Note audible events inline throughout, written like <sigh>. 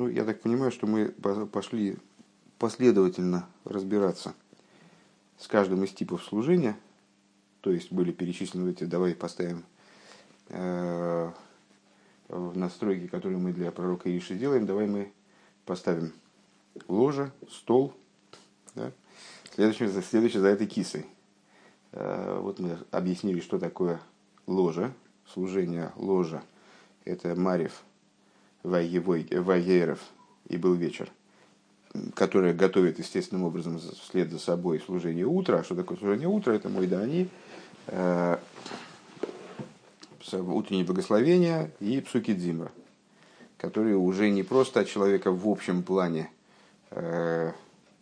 Ну, я так понимаю, что мы пошли последовательно разбираться с каждым из типов служения. То есть были перечислены эти, давай поставим э, настройки, которые мы для пророка Иши делаем, давай мы поставим ложе, стол, да? следующий, следующий за этой кисой. Э, вот мы объяснили, что такое ложа, служение ложа. Это Марев, Вайеров и был вечер, которая готовит естественным образом вслед за собой служение утра. А что такое служение утра? Это мой дани, э, утреннее благословение и псуки дзимра, которые уже не просто человека в общем плане э,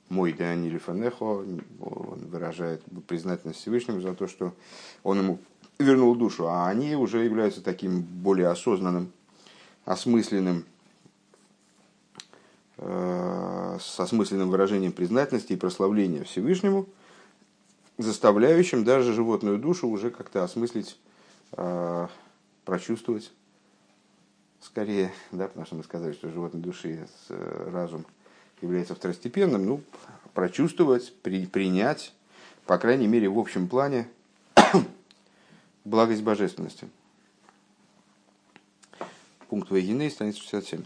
мой Дани Лифанехо, он выражает признательность Всевышнему за то, что он ему вернул душу, а они уже являются таким более осознанным, осмысленным, э, с осмысленным выражением признательности и прославления Всевышнему, заставляющим даже животную душу уже как-то осмыслить, э, прочувствовать скорее, да, потому что мы сказали, что животной души э, разум является второстепенным, ну, прочувствовать, при, принять, по крайней мере, в общем плане, <coughs> благость божественности. Пункт Вегиней, страница 67.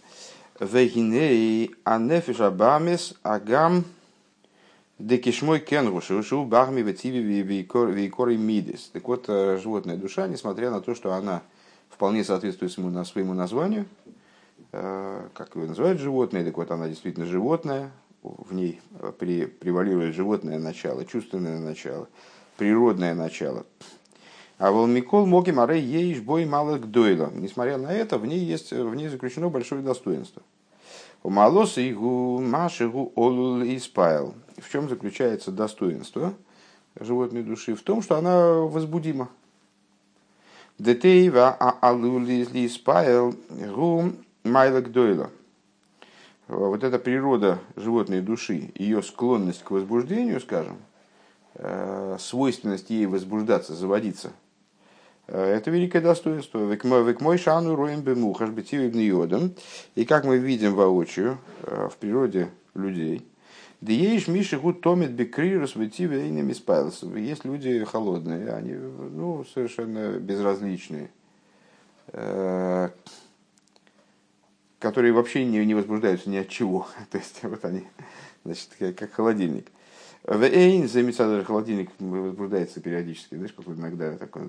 Вегиней анефиш абамес агам декишмой кенгушу шу багми ветиви вейкори мидис. Так вот, э, животная душа, несмотря на то, что она вполне соответствует своему, своему названию, э, как ее называют животное, так вот она действительно животное, в ней э, превалирует животное начало, чувственное начало, природное начало. А волмикол моги море еиш бой малых дойла. Несмотря на это, в ней, есть, в ней заключено большое достоинство. У малоса игу машигу олул испайл. В чем заключается достоинство животной души? В том, что она возбудима. Детейва а алули испайл гу майлок дойла. Вот эта природа животной души, ее склонность к возбуждению, скажем, э, свойственность ей возбуждаться, заводиться – это великое достоинство. Век мой шану роем бемухаш йодом. И как мы видим воочию э, в природе людей, есть Миши гуд томит бекрирус вытиве иными спайлс. Есть люди холодные, они ну, совершенно безразличные, э, которые вообще не, не возбуждаются ни от чего. <laughs> То есть вот они, значит, как холодильник. Вейн за холодильник возбуждается периодически, знаешь, как иногда такой...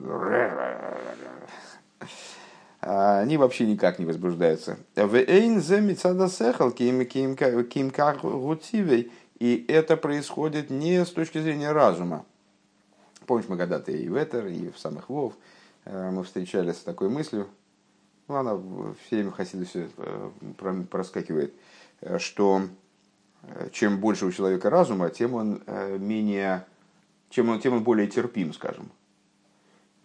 А они вообще никак не возбуждаются. Вейн за мецадасехал кимкар гутивей. И это происходит не с точки зрения разума. Помнишь, мы когда-то и в Этер, и в самых Вов э, мы встречались с такой мыслью, ну, она все время Хасиду все э, проскакивает, э, что чем больше у человека разума, тем он э, менее, чем он, тем он более терпим, скажем.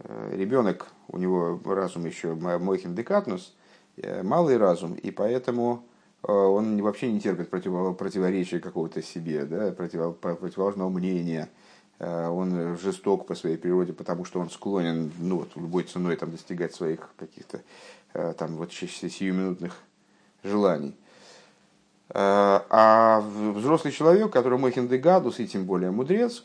Э, Ребенок, у него разум еще мойхин декатнус, э, малый разум, и поэтому он вообще не терпит противоречия какого-то себе, да, противоположного мнения. Он жесток по своей природе, потому что он склонен ну, вот, любой ценой там, достигать своих каких-то там, вот, сиюминутных желаний. Э, а взрослый человек, который мохин дегадус, и тем более мудрец,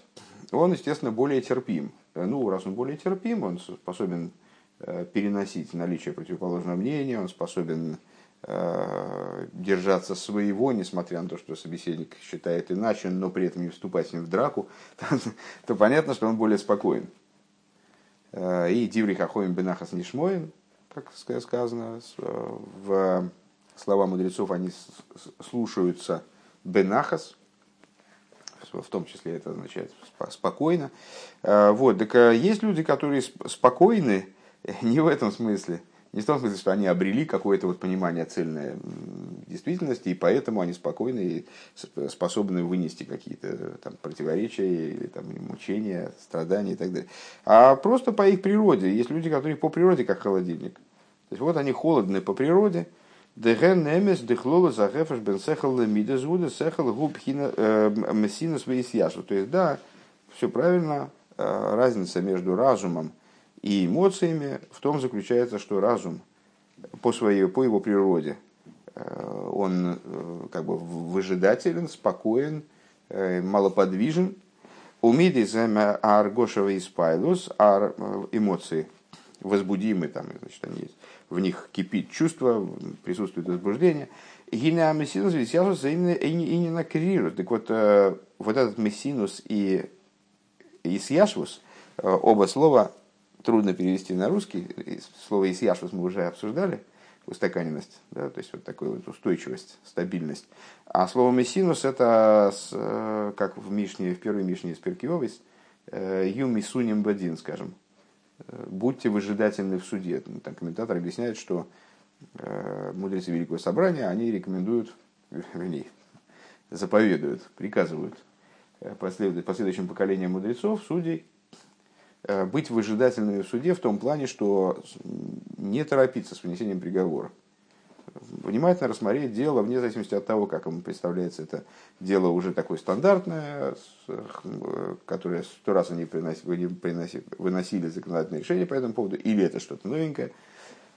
он, естественно, более терпим. Э, ну, раз он более терпим, он способен э, переносить наличие противоположного мнения, он способен держаться своего, несмотря на то, что собеседник считает иначе, но при этом не вступать с ним в драку, <laughs> то понятно, что он более спокоен. И Диври Хахоим Бенахас Нишмоин, как сказано в слова мудрецов, они слушаются бенахас, в том числе это означает спокойно. А, вот, так а есть люди, которые спокойны <laughs> не в этом смысле, не в том смысле, что они обрели какое-то вот понимание цельной действительности, и поэтому они спокойны и способны вынести какие-то там противоречия или там мучения, страдания и так далее. А просто по их природе. Есть люди, которые по природе как холодильник. То есть вот они холодны по природе, Деген немес дыхлола захефаш бен сехал лемида зуда сехал губ хина э, мессина яшу. То есть, да, все правильно, э, разница между разумом и эмоциями в том заключается, что разум по, своей, по его природе он как бы выжидателен, спокоен, малоподвижен. Умидис аргошева испайлус, ар эмоции возбудимы, там, значит, они есть, в них кипит чувство, присутствует возбуждение. Гинеа мессинус висяжус именно и не накрирует. Так вот, вот этот мессинус и исьяшвус, оба слова трудно перевести на русский. Слово исьяшвус мы уже обсуждали, устаканенность, да, то есть вот такая вот устойчивость, стабильность. А слово мессинус это, как в Мишне, в первой Мишне из Перкиовис, юми суним бадин, скажем, будьте выжидательны в суде. Там комментатор объясняет, что э, мудрецы Великого Собрания, они рекомендуют, <laughs> вернее, заповедуют, приказывают э, последующим поколениям мудрецов, судей, э, быть выжидательными в суде в том плане, что не торопиться с вынесением приговора внимательно рассмотреть дело, вне зависимости от того, как ему представляется это дело уже такое стандартное, которое сто раз они приносили, выносили законодательное решение по этому поводу, или это что-то новенькое.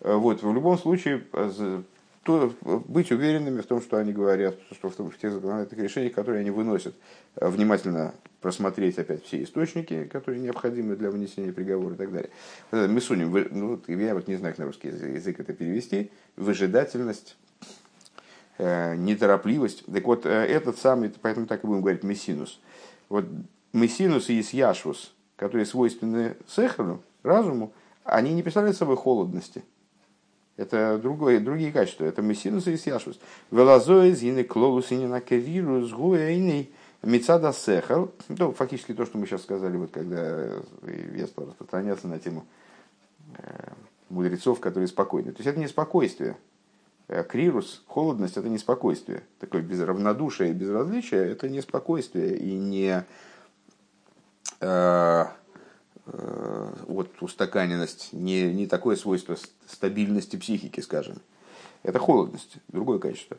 Вот, в любом случае, то быть уверенными в том, что они говорят, что в тех законодательных решениях, которые они выносят, внимательно просмотреть опять все источники, которые необходимы для вынесения приговора и так далее. Мы сунем, ну, я вот не знаю, как на русский язык это перевести, выжидательность, э, неторопливость. Так вот, э, этот самый, поэтому так и будем говорить, мессинус. Вот мессинус и исьяшвус, которые свойственны сехану, разуму, они не представляют собой холодности. Это другое, другие качества. Это мессинус и исьяшвус. Велазоиз, ины клолус, ины накерирус, гуэйный, Мецада Сехал, ну, фактически то, что мы сейчас сказали, вот когда я стал распространяться на тему э, мудрецов, которые спокойны. То есть это не спокойствие. Э, крирус, холодность – это не спокойствие. Такое без равнодушие и безразличие – это не спокойствие и не э, э, вот устаканенность, не, не такое свойство стабильности психики, скажем. Это холодность, другое качество.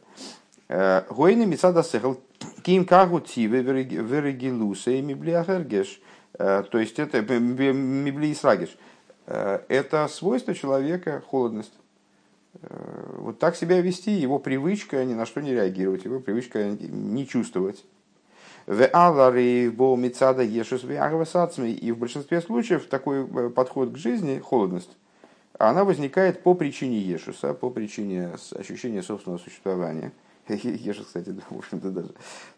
Э, Гойны мецада сехал ким кагу тиве верегилуса и миблиахергеш. Э, то есть это миблиисрагеш. Э, это свойство человека, холодность. Вот так себя вести, его привычка ни на что не реагировать, его привычка не чувствовать. И в большинстве случаев такой подход к жизни, холодность, она возникает по причине Ешуса, по причине ощущения собственного существования <laughs> – Ешус, кстати, в общем-то, даже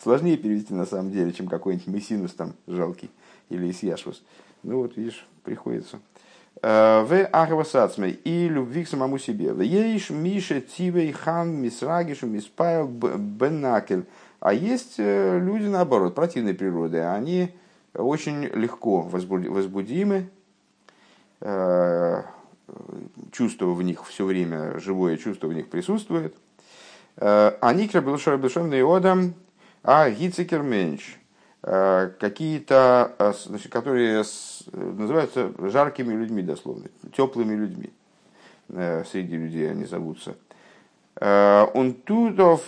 сложнее перевести на самом деле, чем какой-нибудь мессинус там жалкий или исьяшвус. Ну вот, видишь, приходится. Э, в Ахвасацмей и любви к самому себе. В Ейш Миша Тивей Хан Мисрагишу Миспайл Бенакель. А есть э, люди, наоборот, противной природы. Они очень легко возбудимы, э, чувство в них все время, живое чувство в них присутствует – Аникер был Шарабешем Неодам, а Гицикер Менч. Э, какие-то, э, которые называются жаркими людьми, дословно, теплыми людьми. Э, среди людей они зовутся. Он тудов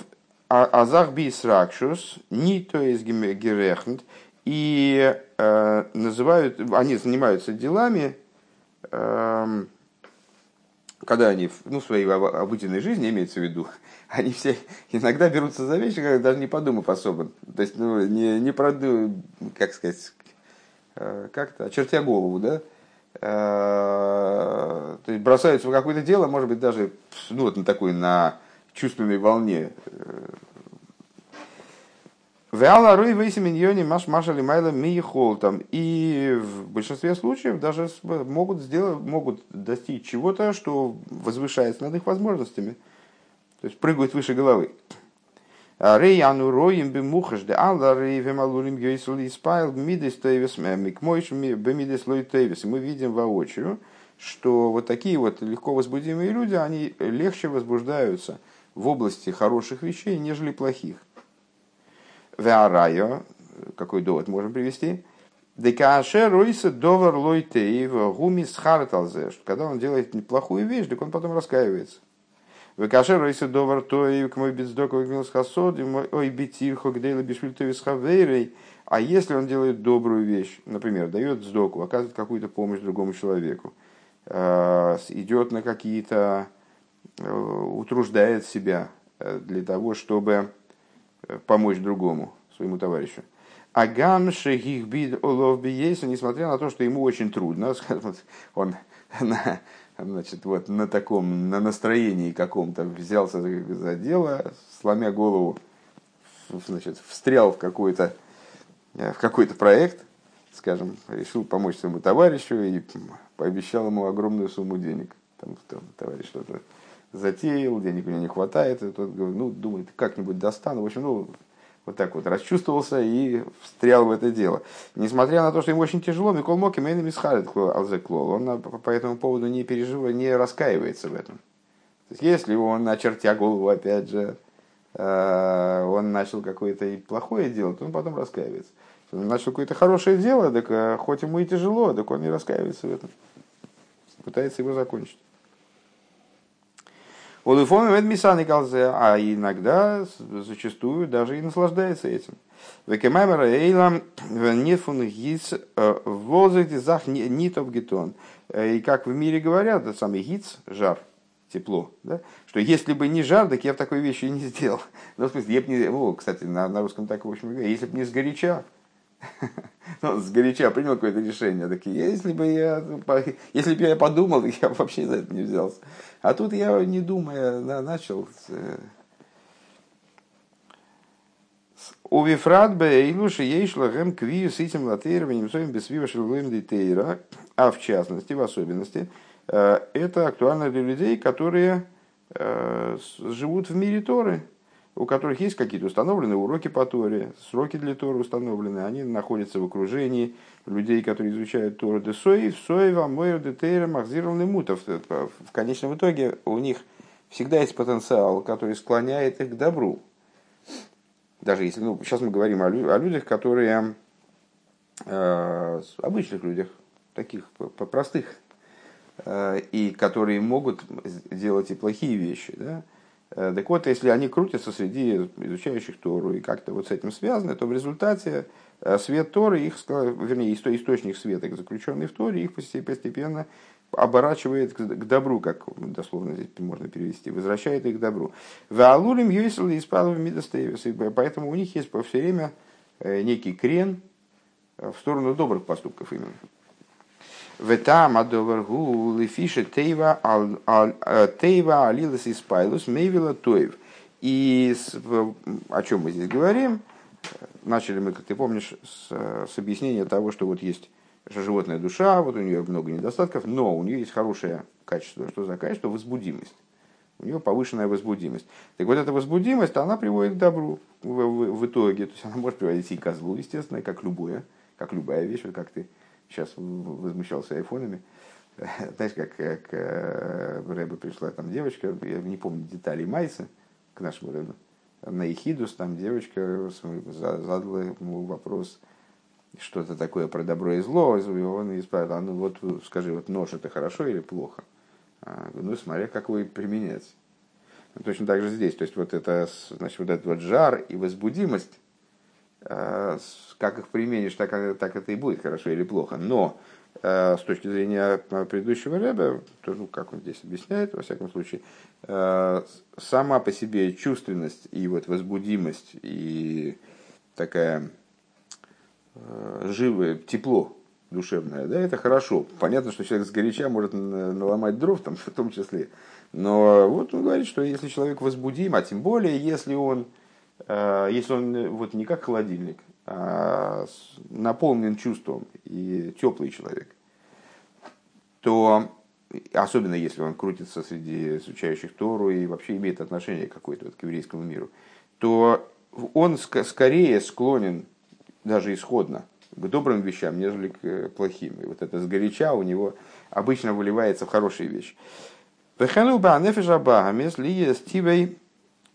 азах бисракшус, ни то есть герехнт, и называют, они занимаются делами, эм, когда они ну, в своей обыденной жизни, имеется в виду, <laughs> они все иногда берутся за вещи, когда даже не подумав особо. То есть, ну, не, не проду, как сказать, э, как-то, очертя голову, да, э, то есть бросаются в какое-то дело, может быть, даже ну, вот на такой, на чувственной волне. Веала руй вейси миньоне маш маша лимайла миехол там. И в большинстве случаев даже могут сделать, могут достичь чего-то, что возвышается над их возможностями. То есть прыгают выше головы. Рейяну роем бимухаш де алла рейвем алурим йойсл испайл мидес тейвес микмойш бемидес лой тейвес. Мы видим воочию, что вот такие вот легко возбудимые люди, они легче возбуждаются в области хороших вещей, нежели плохих. Веарайо, какой довод можем привести? Декаше ройса довар лой тейв гумис харталзе. Когда он делает неплохую вещь, так он потом раскаивается. Векашер ройса довар той к мой бездок вагнил хасод, ой битирхо гдейла бишвильтовис хавейрей. А если он делает добрую вещь, например, дает сдоку, оказывает какую-то помощь другому человеку, э, идет на какие-то, утруждает себя, для того, чтобы помочь другому, своему товарищу. Агам шехихбид олов биеса, несмотря на то, что ему очень трудно, <laughs> он на, значит, вот на таком, на настроении каком-то взялся за дело, сломя голову, значит, встрял в какой-то в какой-то проект, скажем, решил помочь своему товарищу и пообещал ему огромную сумму денег. Там, там товарищ что-то затеял, денег у него не хватает, и тот говорит, ну, думает, как-нибудь достану. В общем, ну, вот так вот расчувствовался и встрял в это дело. Несмотря на то, что ему очень тяжело, Микол Моки Мейна Мисхалит Алзеклол, он по этому поводу не переживает, не раскаивается в этом. То есть, если он, очертя голову, опять же, э, он начал какое-то плохое дело, то он потом раскаивается. Если он начал какое-то хорошее дело, так э, хоть ему и тяжело, так он не раскаивается в этом. Пытается его закончить. А иногда, зачастую, даже и наслаждается этим. Векемаймера эйлам нефун гиц э, возыгде зах нитов гетон. Э, и как в мире говорят, это самый гиц, жар, тепло, да? что если бы не жар, так я бы такой вещи не сделал. Ну, в смысле, я бы не... О, кстати, на, на русском так, в общем, если бы не сгоряча, <laughs> ну, сгоряча принял какое-то решение, так если бы я, если бы я подумал, <laughs> я бы вообще за это не взялся. А тут я, не думая, начал У Вифрат Бейлуши Ейшла Гэм Квию с этим латейрованием своим бесвива шелуем детейра, а в частности, в особенности, э, это актуально для людей, которые э, живут в мире Торы, у которых есть какие-то установленные уроки по Торе, сроки для Торы установлены, они находятся в окружении людей, которые изучают Тору де Соев, Соева, Мойр, Детейра, Махзиров, Мутов. В конечном итоге у них всегда есть потенциал, который склоняет их к добру. Даже если, ну, сейчас мы говорим о, о людях, которые, э, обычных людях, таких простых, э, и которые могут делать и плохие вещи, да, так вот, если они крутятся среди изучающих Тору и как-то вот с этим связаны, то в результате э, свет Торы, их, вернее, источник света, заключенный в Торе, их постепенно оборачивает к добру, как дословно здесь можно перевести, возвращает их к добру. Ваалулим юисл и спалов мидастейвис, поэтому у них есть все время э, некий крен в сторону добрых поступков именно. Ветам адоваргу тейва э, тейва алилас и спайлус мейвила тоев. И о чем мы здесь говорим? Начали мы, как ты помнишь, с, с объяснения того, что вот есть животная душа, вот у нее много недостатков, но у нее есть хорошее качество. Что за качество? Возбудимость. У нее повышенная возбудимость. Так вот эта возбудимость, она приводит к добру в, в, в итоге. То есть она может приводить и к козлу, естественно, как любое, как любая вещь, вот как ты сейчас возмущался айфонами. <laughs> Знаешь, как, как э, Рэбе пришла там девочка, я не помню деталей Майса к нашему Рэбе, на Ихидус там девочка задала ему вопрос, что-то такое про добро и зло, и он исправил, а ну вот скажи, вот нож это хорошо или плохо? А, ну, смотря как вы применять. Ну, точно так же здесь, то есть вот это, значит, вот этот вот жар и возбудимость, как их применишь, так, так это и будет хорошо или плохо. Но э, с точки зрения предыдущего ряда, то, ну, как он здесь объясняет, во всяком случае, э, сама по себе чувственность и вот возбудимость и такая живое тепло душевное, да, это хорошо. Понятно, что человек с горяча может наломать дров, там, <laughs> в том числе. Но вот он говорит, что если человек возбудим, а тем более, если он Э, если он э, вот не как холодильник, а наполнен чувством и теплый человек, то особенно если он крутится среди изучающих Тору и вообще имеет отношение какое-то вот к еврейскому миру, то он скорее склонен даже исходно к добрым вещам, нежели к э, плохим. И вот это сгоряча у него обычно выливается в хорошие вещи.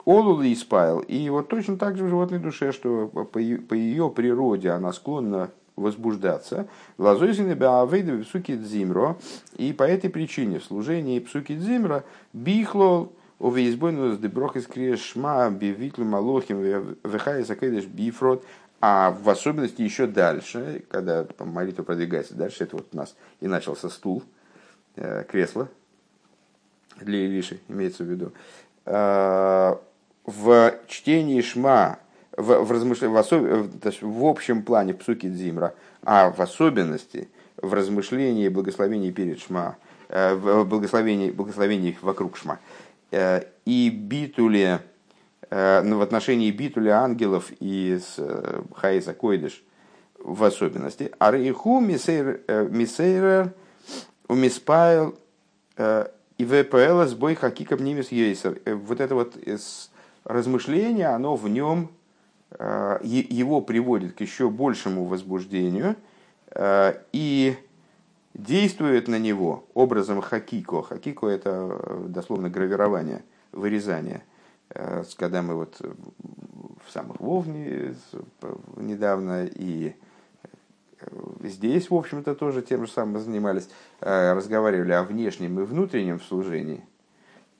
Испайл. И вот точно так же в животной душе, что по, ее природе она склонна возбуждаться. Лазойзины беавейда псуки дзимро. И по этой причине в служении псуки дзимро бихлол овеизбойну с деброх из крешма бивитлу малохим вехай закедеш бифрод. А в особенности еще дальше, когда молитва продвигается дальше, это вот у нас и начался стул, э, кресло для Илиши, имеется в виду. В чтении Шма, в, в, размышлении, в, особ... в общем плане в псуке Дзимра, а в особенности в размышлении благословений перед Шма, э, в благословении, благословении вокруг Шма, э, и битуле, э, ну, в отношении битуля ангелов и с Хаиса Койдыш в особенности, а рейху мисейрер умиспайл и ВПЛ сбой хакиком нимис ейсер. Вот это вот размышление, оно в нем, его приводит к еще большему возбуждению – Э, и действует на него образом хакико. Хакико это э, дословно гравирование, вырезание. Э, когда мы вот в самых Вовне недавно и здесь, в общем-то, тоже тем же самым занимались, разговаривали о внешнем и внутреннем служении,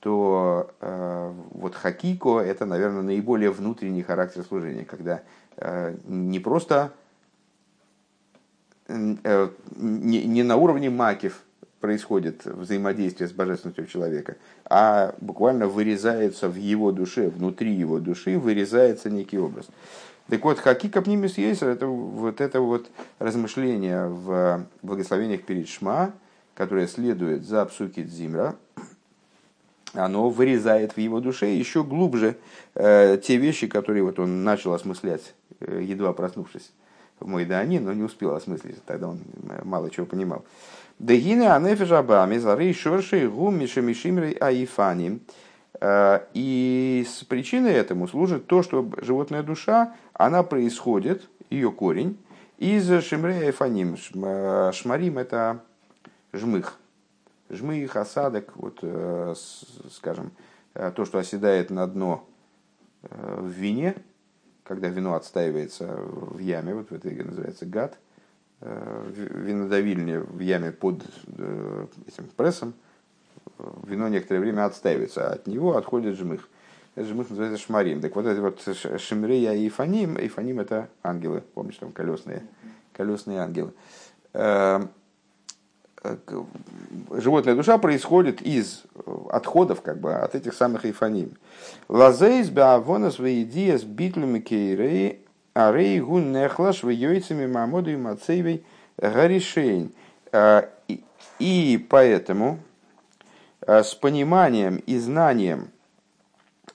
то вот хакико это, наверное, наиболее внутренний характер служения, когда не просто Э, не на уровне макив происходит взаимодействие с божественностью человека, а буквально вырезается в его душе, внутри его души вырезается некий образ. Так вот, хаки капнимис ейсер, это вот это вот размышление в благословениях перед Шма, которое следует за псуки Дзимра, оно вырезает в его душе еще глубже э, те вещи, которые вот он начал осмыслять, э, едва проснувшись в Мойдане, но не успел осмыслить, тогда он мало чего понимал. Дегина анефежабами зары шорши гум мишемишимрей аифани. Э, и с причиной этому служит то, что животная душа, она происходит, ее корень, из шимрея айфаним. Э, шмарим – это жмых. Жмых, осадок, вот, э, скажем, то, что оседает на дно в вине – когда вино отстаивается в яме, вот в этой называется гад, э, винодавильня в яме под э, этим прессом, вино некоторое время отстаивается, а от него отходит жмых. Этот жмых называется шмарим. Так вот это вот шимрея и фаним, и фаним это ангелы, помнишь, там колесные, колесные ангелы. Эм, животная душа происходит из отходов, как бы, от этих самых эйфаним. Лазейс беавонас веидиас битлюми кейрей, арей гун нехлаш вейойцами мамоду и мацейвей гаришейн. А, и поэтому с пониманием и знанием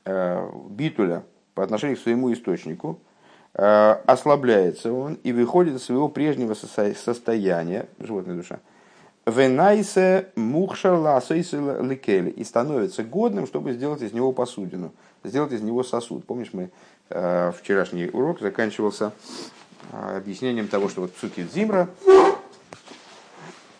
битуля по отношению к своему источнику, ослабляется он и выходит из своего прежнего состояния, животная душа, Венайсе мухшар лекели. И становится годным, чтобы сделать из него посудину. Сделать из него сосуд. Помнишь, мы э, вчерашний урок заканчивался э, объяснением того, что вот псуки Дзимра,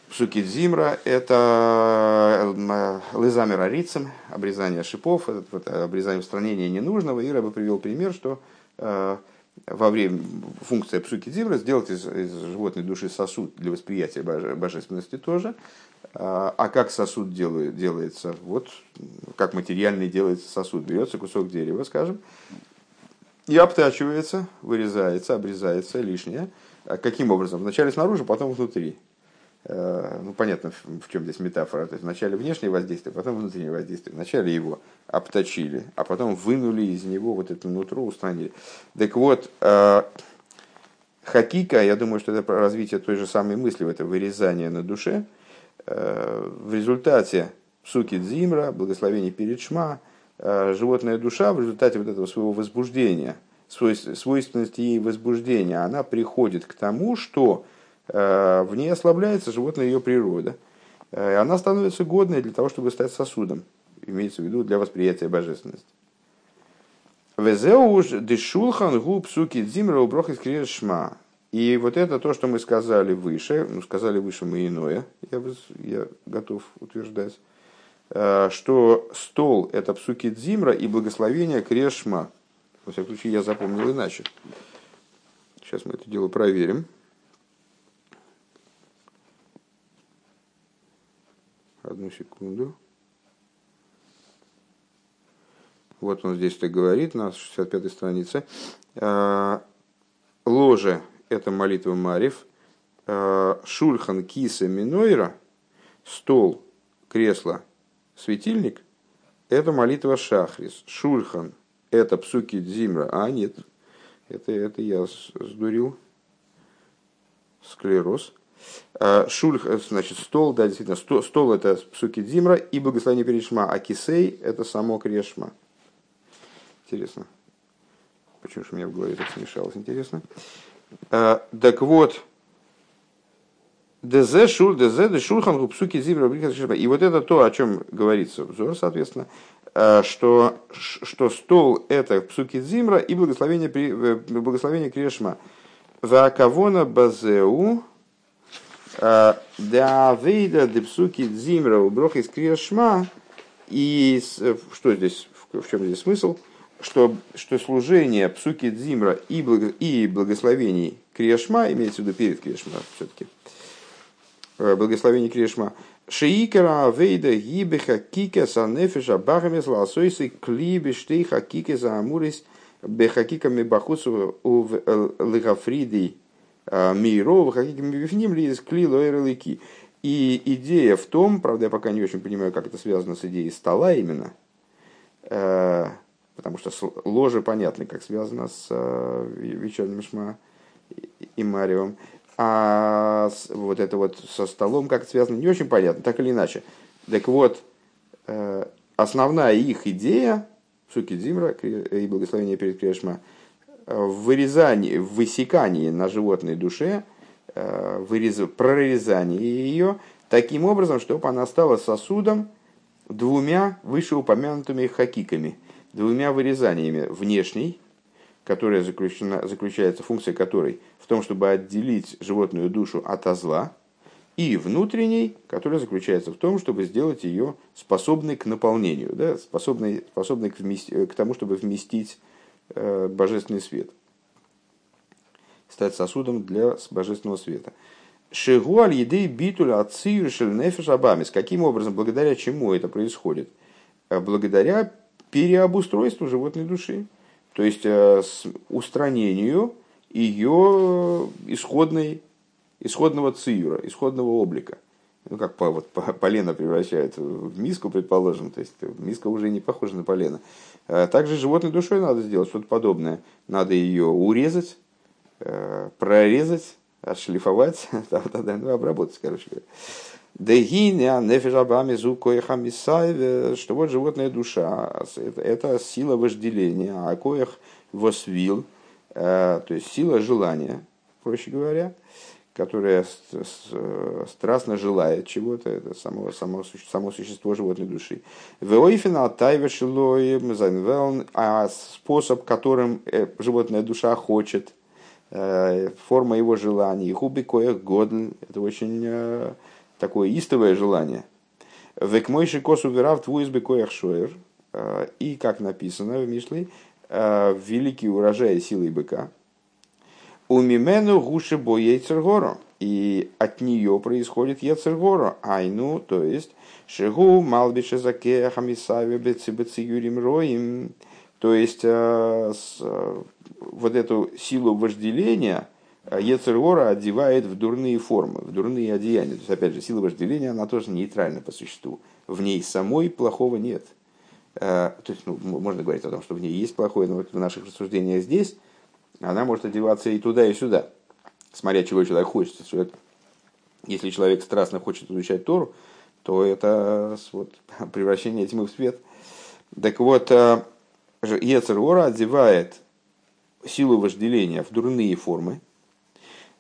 псуки Дзимра это э, лызамер арицем, обрезание шипов, это, вот, обрезание устранения ненужного. И Рэба привел пример, что э, во время функция псуки дзимра сделать из, из животной души сосуд для восприятия боже, божественности тоже. А, а как сосуд делает, делается? Вот как материальный делается сосуд. Берется кусок дерева, скажем, и обтачивается, вырезается, обрезается лишнее. А каким образом? Вначале снаружи, потом внутри. Э, ну, понятно, в чем здесь метафора. То есть вначале внешнее воздействие, потом внутреннее воздействие. Вначале его обточили, а потом вынули из него вот это нутро, устранили. Так вот, э, хакика, я думаю, что это развитие той же самой мысли, это вырезание на душе. Э, в результате суки дзимра, благословение перед шма, животная душа в результате вот этого своего возбуждения, свойственности ей возбуждения, она приходит к тому, что в ней ослабляется животное ее природа. Э, и она становится годной для того, чтобы стать сосудом, имеется в виду для восприятия божественности. Везеуж дешулхан губ суки дзимра уброх из шма. И вот это то, что мы сказали выше, ну сказали выше мы иное, я, я готов утверждать, э, что стол это псуки дзимра и благословение крешма. Во всяком случае, я запомнил иначе. Сейчас мы это дело проверим. Одну секунду. Вот он здесь так говорит на 65-й странице. А, ложе – это молитва Марив. А, шульхан киса минойра, стол, кресло, светильник – это молитва Шахрис. Шульхан это псуки Дзимра. А, нет, это, это я сдурил. Склероз. А, шульх, э, значит, стол, да, действительно, стол, стол это псуки Дзимра и благословение Перешма, а кисей это само Крешма. Интересно. Почему же у меня в голове так смешалось, интересно. А, так вот, ДЗ шур, ДЗ, шурхан, псуки Дзимра, и вот это то, о чем говорится в Зор, соответственно, Э, что, что стол это псуки Зимра и благословение, э, благословение Крешма. Вакавона базеу э, да вейда де псуки Зимра у брох из Крешма. И что здесь, в чем здесь смысл? Что, что служение псуки Дзимра и, благо, и благословений Крешма, имеется в виду перед Крешма все-таки, благословение Крешма, Шиикера вейда гибеха кика са нефеша бахамес ласойсы клиби штейха кика за амурис бехакиками бахусу у лигафриди миро, хакиками бифним ли кли лоэрлики. И идея в том, правда, я пока не очень понимаю, как это связано с идеей стола именно, потому что ложе понятно, как связано с вечерним шма и Марием а вот это вот со столом как связано, не очень понятно, так или иначе. Так вот, э, основная их идея, суки Дзимра и благословение перед Крешма, э, в вырезании, в высекании на животной душе, э, вырез, прорезании ее таким образом, чтобы она стала сосудом двумя вышеупомянутыми хакиками, двумя вырезаниями внешней, которая заключена, заключается, функция которой в том, чтобы отделить животную душу от зла, и внутренней, которая заключается в том, чтобы сделать ее способной к наполнению, да, способной, способной к, вмести, к тому, чтобы вместить э, божественный свет, стать сосудом для божественного света. Шигуаль едей битуля ацию нефеш абамис. Каким образом, благодаря чему это происходит? Э, благодаря переобустройству животной души. То есть э, устранению ее исходной, исходного циюра, исходного облика. Ну, как вот, полено превращает в миску, предположим, то есть миска уже не похожа на полено. Э, также животной душой надо сделать что-то подобное. Надо ее урезать, э, прорезать, отшлифовать, <laughs> ну, обработать, короче говоря. Дегиня нефежабами зукоехамисай, что вот животная душа, это, это сила вожделения, а коех восвил, э, то есть сила желания, проще говоря, которая страстно желает чего-то, это само, само, само существо животной души. А способ, которым э, животная душа хочет, э, форма его желаний, губи коех годль, это очень такое истовое желание. Век мойши косу верав твой избекоях шоер. Э, и, как написано в Мишле, э, великий урожай силы быка. У мимену гуши бо яйцергоро. И от нее происходит яцергоро. Айну, то есть, шигу малбише заке хамисави бецибециюрим роим. То есть, э, вот эту силу вожделения – Э, Ецергора одевает в дурные формы, в дурные одеяния. То есть, опять же, сила вожделения, она тоже нейтральна по существу. В ней самой плохого нет. Э, то есть, ну, можно говорить о том, что в ней есть плохое, но вот в наших рассуждениях здесь она может одеваться и туда, и сюда, смотря чего человек хочет. Если человек страстно хочет изучать Тору, то это вот, <laughs> превращение тьмы в свет. Так вот, э, Ецергора одевает силу вожделения в дурные формы,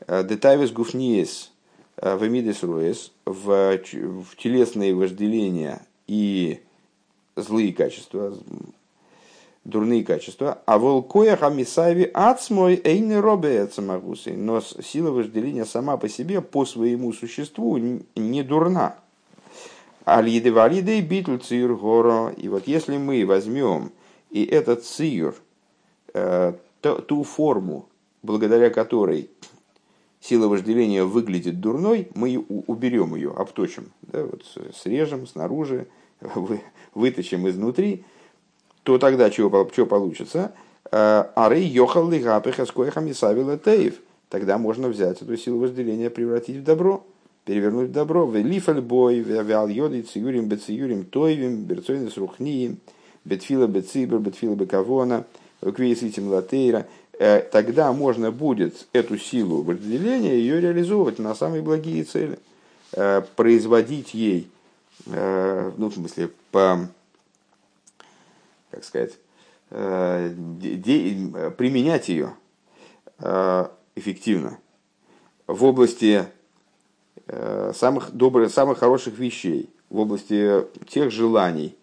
Э, Детавис гуфниес э, вемидес роес в телесные вожделения и злые качества, дурные качества, а волкоя хамисави ацмой эйны робе но сила вожделения сама по себе, по своему существу, не дурна. Алиды валиды битл циюр горо. И вот если мы возьмем и этот циюр, э, ту форму, благодаря которой сила вожделения выглядит дурной, мы уберем ее, обточим, да, вот срежем снаружи, <laughs> вы, вытащим изнутри, то тогда чего, что получится? Э, Ары йохал лигапеха скоехами савила. Тогда можно взять эту силу вожделения, превратить в добро, перевернуть в добро. Велифаль бой, вял йоди, циюрим, бециюрим, тойвим, берцойнес рухниим, бетфила бецибр, бетфила бекавона, квейситим латейра, тогда можно будет эту силу вожделения ее реализовывать на самые благие цели, производить ей, ну, в смысле, по, как сказать, применять ее эффективно в области самых добрых, самых хороших вещей, в области тех желаний,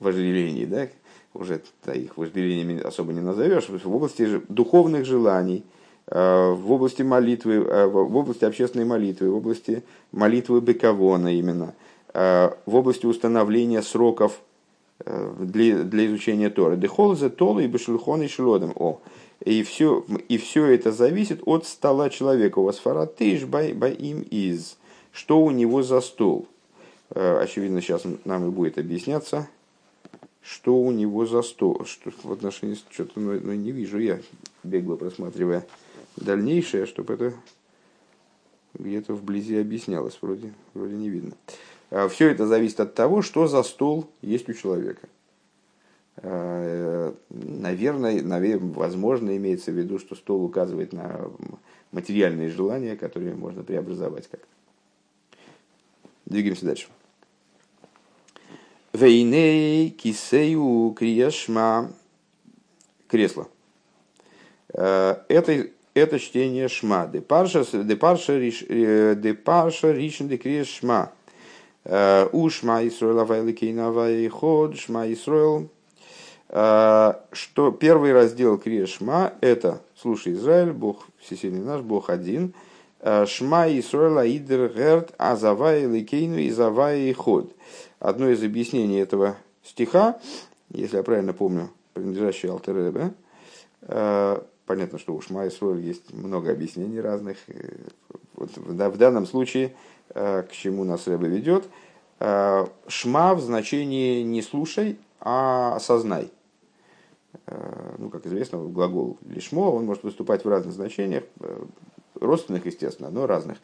вожделений, да, уже их вожделениями особо не назовешь, в области духовных желаний, э, в области молитвы, э, в области общественной молитвы, в области молитвы Бекавона именно, э, в области установления сроков для, для изучения Торы. Дехолзе Тола и Бешульхон и Шлодом. О, и все, и все это зависит от стола человека. У вас фаратыш им из. Что у него за стол? Очевидно, сейчас нам и будет объясняться что у него за стол, что в отношении что-то ну, ну, не вижу я, бегло просматривая дальнейшее, чтобы это где-то вблизи объяснялось, вроде, вроде не видно. А Все это зависит от того, что за стол есть у человека. А, наверное, наверное, возможно, имеется в виду, что стол указывает на материальные желания, которые можно преобразовать как-то. Двигаемся дальше. Вейней кисею криешма кресло. Э, это, это чтение шма. Депарша депарша ришн де криешма. Э, у шма Исроил авайликейна ход шма Исроил. Э, что первый раздел криешма это слушай Израиль, Бог всесильный наш, Бог один. Шма Исроила идер герт азавай ликейну и завай ход одно из объяснений этого стиха, если я правильно помню, принадлежащий Алтеребе, э, понятно, что у Шма и есть много объяснений разных. Вот в данном случае, э, к чему нас Рэбе ведет, э, Шма в значении не слушай, а осознай. Ну, как известно, глагол лишмо, он может выступать в разных значениях, родственных, естественно, но разных.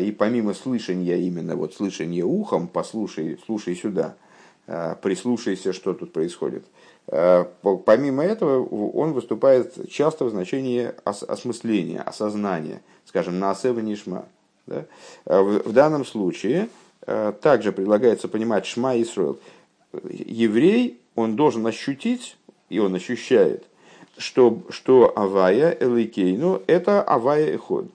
И помимо слышания именно вот слышания ухом, послушай, слушай сюда, прислушайся, что тут происходит. А, помимо этого, он выступает часто в значении осмысления, осознания, скажем, на нишма. Да? В данном случае также предлагается понимать шма и сроил. Еврей, он должен ощутить, и он ощущает, что, что авая элейкейну – это авая эход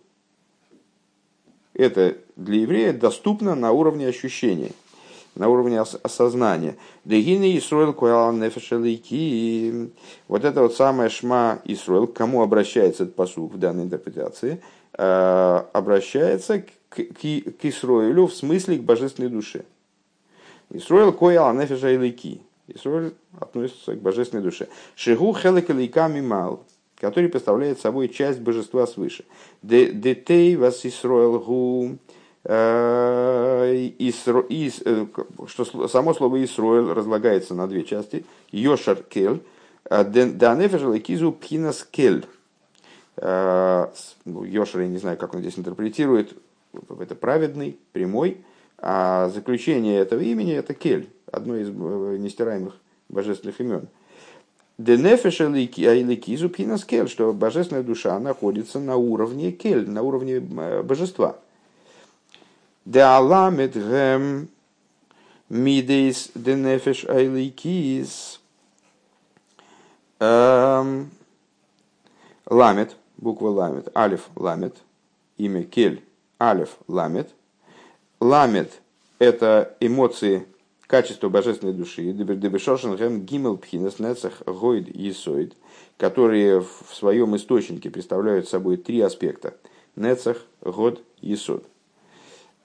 это для еврея доступно на уровне ощущений, на уровне осознания. Дегины Исруэл Вот это вот самое шма Исруэл, к кому обращается этот посуг в данной интерпретации, э, обращается к, к, к Исруэлю в смысле к божественной душе. Исруэл коял нефеша илики. Исруэль относится к божественной душе. Шигу хелек мимал который представляет собой часть божества свыше. Детей вас Исроэл гу э, э, что само слово Исроэл разлагается на две части. Йошар кель, э, данефежел кизу пхинас кель. Ну, Йошар, я не знаю, как он здесь интерпретирует, это праведный, прямой, а заключение этого имени это кель, одно из нестираемых божественных имен – Денефеш Айликизу Пхинас Кель, что божественная душа находится на уровне Кель, на уровне божества. Де Аламет Гем Мидейс Денефеш Айликиз эм, Ламет, буква Ламет, Алиф Ламет, имя Кель, Алиф Ламет. Ламет – это эмоции качество божественной души, дебешошен гэм гимел пхинес нецах гойд есоид, которые в своем источнике представляют собой три аспекта. Нецах, год, есод.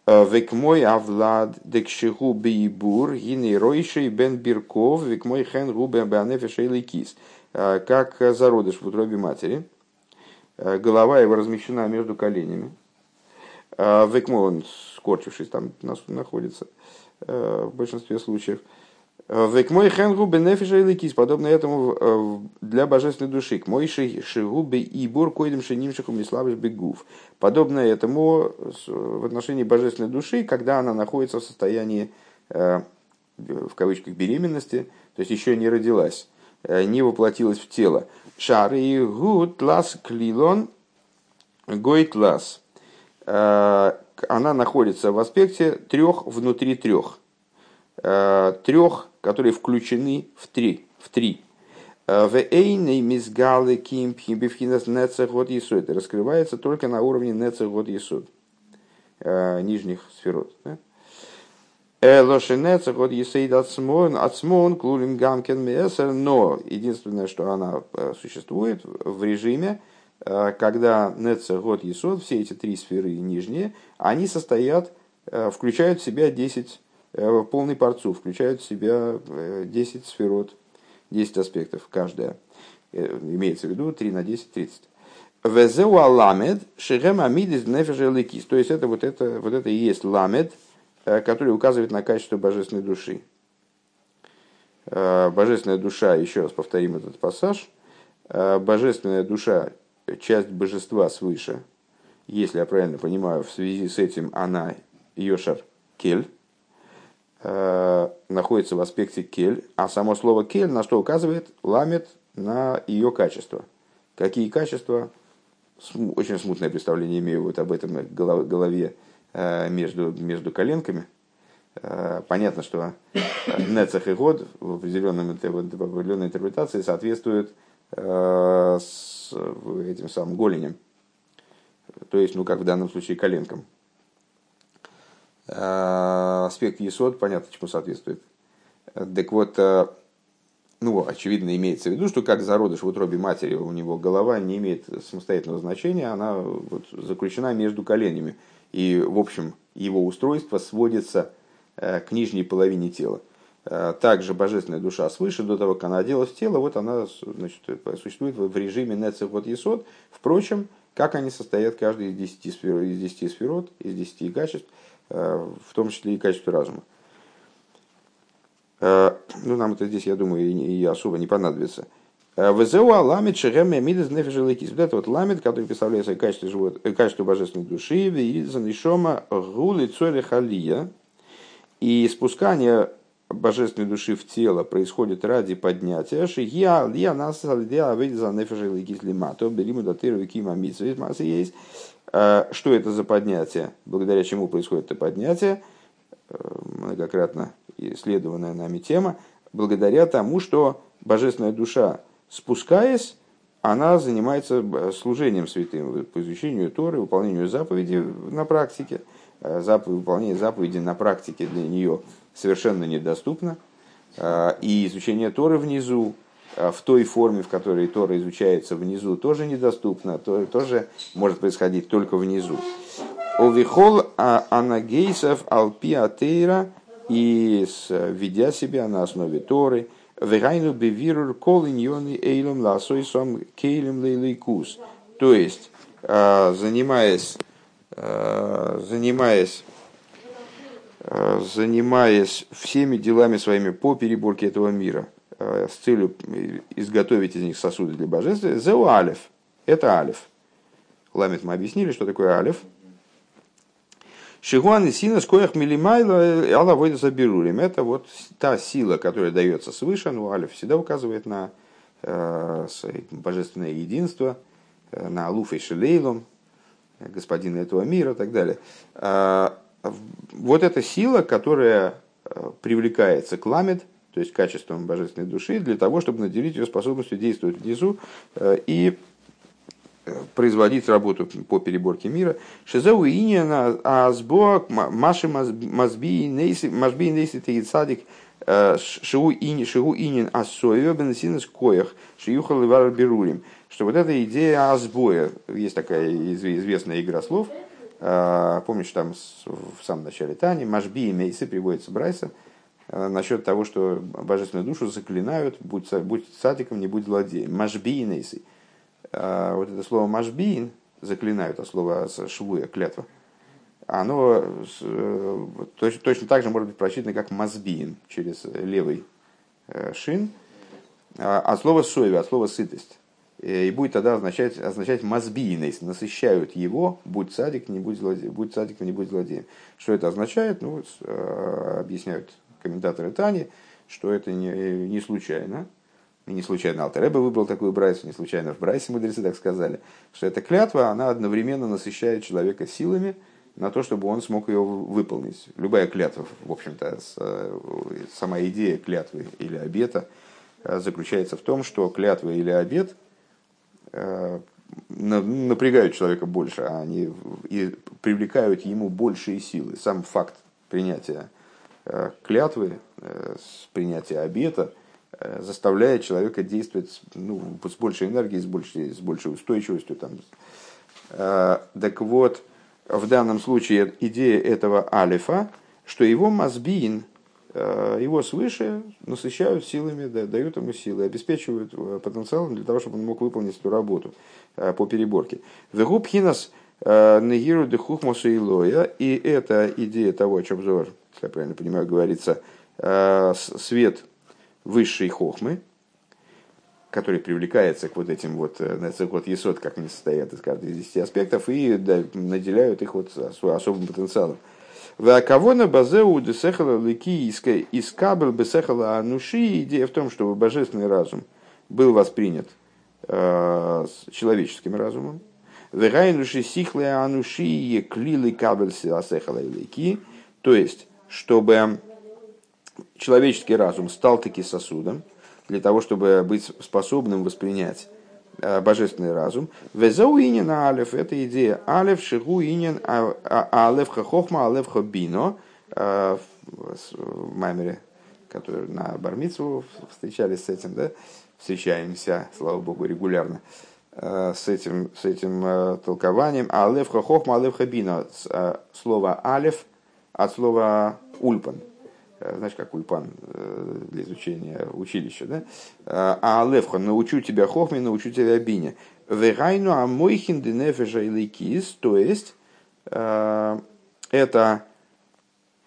«Э, век мой авлад декшиху бейбур гиней ройшей бен бирков век мой хен губе беанефешей кис. «Э, как зародыш в утробе матери, «Э, голова его размещена между коленями. Векмо, он скорчившись там находится. Э, в большинстве случаев. Век мой хенгу бенефиша и подобно этому э, для божественной души. К мой шигубе и бур койдем шинимшиху миславиш бегув. Подобно этому в отношении божественной души, когда она находится в состоянии, э, в кавычках, беременности, то есть еще не родилась, не воплотилась в тело. Шары гуд лас клилон гойт лас. Она находится в аспекте трех внутри трех. Трех, которые включены в три. В три. В эйной мизгалы кимпхи бифхинас нецехот есуд. Раскрывается только на уровне нецехот есуд. Нижних сферот. Лошенецехот есейд ацмон, ацмон клулим гамкен месер. Но единственное, что она э, существует в режиме, э, когда нецехот есуд, все эти три сферы нижние, они состоят, э, включают в себя 10 полный порцу, включают в себя 10 сферот 10 аспектов каждая. Э, имеется в виду 3 на 10, 30. Везеу аламед шехем амидис нефежеликис. То есть это вот, это вот это и есть ламед, э, который указывает на качество божественной души. Э, божественная душа, еще раз повторим этот пассаж, божественная душа, часть божества свыше, если я правильно понимаю, в связи с этим она Йошар Кель, Э, находится в аспекте кель, а само слово кель на что указывает? Ламет на ее качество. Какие качества? Очень смутное представление имею вот об этом голове э, между, между коленками. Э, понятно, что Нецах и Год в, в определенной интерпретации соответствует с этим самым голенем. То есть, ну, как в данном случае, коленкам. Э, аспект Есод, понятно, чему соответствует. Так вот, э, ну, очевидно, имеется в виду, что как зародыш в утробе матери, у него голова не имеет самостоятельного значения, она вот заключена между коленями. И, в общем, его устройство сводится э, к нижней половине тела. Также божественная душа свыше, до того, как она оделась в тело, вот она значит, существует в режиме нецехот есод. Впрочем, как они состоят каждый из десяти сферот, из десяти сферот, из десяти качеств – в том числе и качество разума. Э, ну, нам это здесь, я думаю, и особо не понадобится. Э, Везеуа ламит шереме мидес нефишеликис. Вот это вот ламит, который представляет собой качество, живот, качество божественной души, веидзан ишома гули цоли халия. И спускание божественной души в тело происходит ради поднятия. Шия лия нас алдеа вейдза нефишеликис лимато. Бериму датыру кима митсвейс есть. А что это за поднятие? Благодаря чему происходит это поднятие? Э, многократно исследованная нами тема. Благодаря тому, что божественная душа, спускаясь, она занимается э, служением святым по изучению Торы, выполнению заповедей на практике. Э, заповедь, выполнение заповедей на практике для нее совершенно недоступно. И изучение Торы внизу, в той форме, в которой Тора изучается внизу, тоже недоступно, то, тоже может происходить только внизу. Овихол анагейсов алпиатейра и ведя себя на основе Торы, вегайну бевирур кол иньоны эйлом ласой кейлем лейлейкус. То есть, а, занимаясь, а, занимаясь занимаясь всеми делами своими по переборке этого мира, с целью изготовить из них сосуды для божества, зеу алиф. Это алиф. Ламит мы объяснили, что такое алиф. Шигуан и сина скоях милимайла алла войда заберулим. Это вот та сила, которая дается свыше. Ну, алиф всегда указывает на э, божественное единство, э, на алуф и шелейлом, господина этого мира и так далее. Э, вот эта сила, которая э, привлекается к ламет – то есть качеством божественной души, для того, чтобы наделить ее способностью действовать внизу э, и э, производить работу по переборке мира. Шизеу иньяна азбоак маши мазби нейси нейси тегицадик э, шигу ини шигу инин асоеве бенсинес коях шиюхал и берулим. Что вот эта идея азбоя, есть такая известная игра слов, помнишь, там в самом начале Тани, Машби и Мейсы приводится Брайса, насчет того, что божественную душу заклинают, будь, будь садиком, не будь злодеем. Машбиинейсы. А вот это слово машбиин, заклинают, а слово швуя, клятва, оно э, точно, точно так же может быть прочитано как мазбиин через левый э, шин, а, от слова соева, от слова сытость. И будет тогда означать, означать мазбиинейс, насыщают его, будь садик, не будь злодеем, будь садик, не будь злодеем. Что это означает? Ну, объясняют комментаторы Тани, что это не, не случайно. Не случайно Алтереба выбрал такую брайсу, не случайно в брайсе мудрецы так сказали, что эта клятва, она одновременно насыщает человека силами на то, чтобы он смог ее выполнить. Любая клятва, в общем-то, э, сама идея клятвы или обета э, заключается в том, что клятва или обет э, напрягают человека больше, а они и привлекают ему большие силы. Сам факт принятия клятвы, принятия обета – Э, заставляет человека действовать ну, с большей энергией, с большей, с большей устойчивостью. Там. Э, так вот, в данном случае идея этого алифа, что его мазбин, э, его свыше насыщают силами, дают ему силы, обеспечивают потенциалом для того, чтобы он мог выполнить эту работу по переборке. Вегуб хинас негиру дехухмосу илоя, и это идея того, о чем Зор, если я правильно понимаю, говорится, свет высшей хохмы, который привлекается к вот этим вот, э, вот есот, как они состоят из каждого из десяти аспектов, и наделяют их вот особым потенциалом. Вакавона базеу десехала из кабель бесехала ануши. Идея в том, чтобы божественный разум был воспринят э, человеческим разумом. Вегайнуши сихле ануши клили кабель сехала лики. То есть, чтобы человеческий разум стал таки сосудом для того, чтобы быть способным воспринять э, божественный разум. Везауинин алев – это идея алев шигуинин а, а, алев хохма алев хобино э, в маймере, который на Бармицу встречались с этим, да, встречаемся, слава богу, регулярно с этим, с этим толкованием. Алев хохма алев хобино слово алев от слова ульпан – Э, знаешь, как ульпан э, для изучения училища, да? Э, а Алевха, научу тебя хохме, научу тебя бине. Верайну амойхин денефеша или кис, то есть это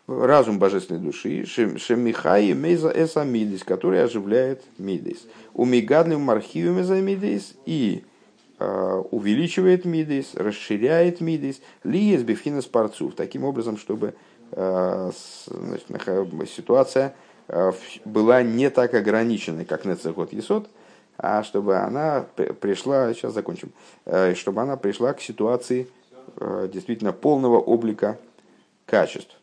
разум божественной души, шемихай мейза эса мидис, который оживляет мидис. У мигадлим мархивим меза мидис и увеличивает мидис, расширяет мидис, ли из бифхина спорцов, таким образом, чтобы Э, значит, ситуация э, была не так ограниченной, как Нецехот Есот, а чтобы она пришла, сейчас закончим, э, чтобы она пришла к ситуации действительно полного облика качеств.